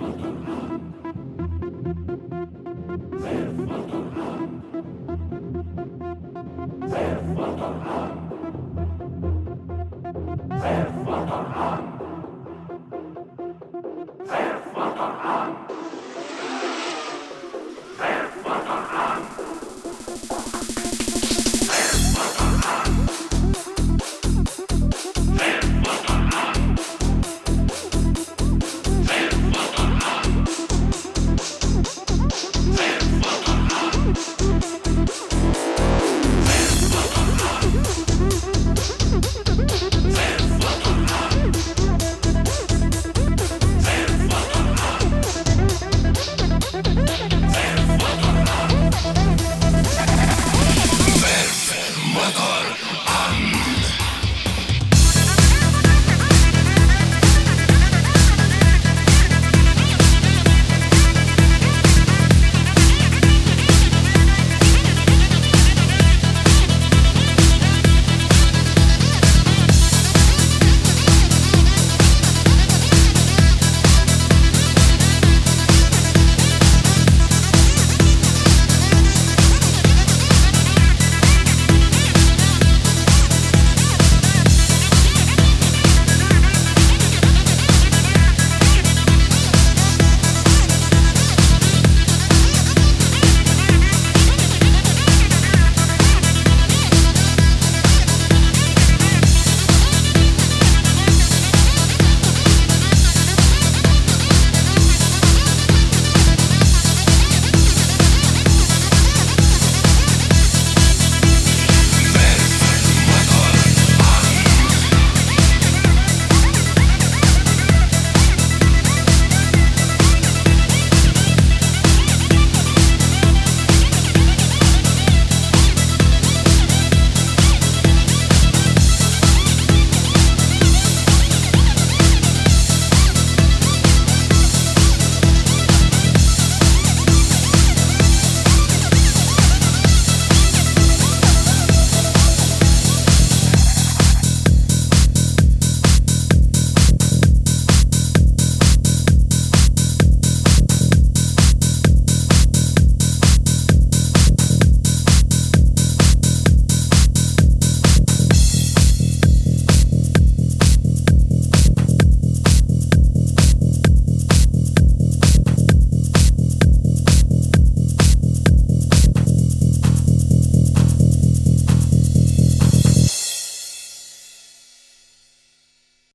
Werf wat er aan.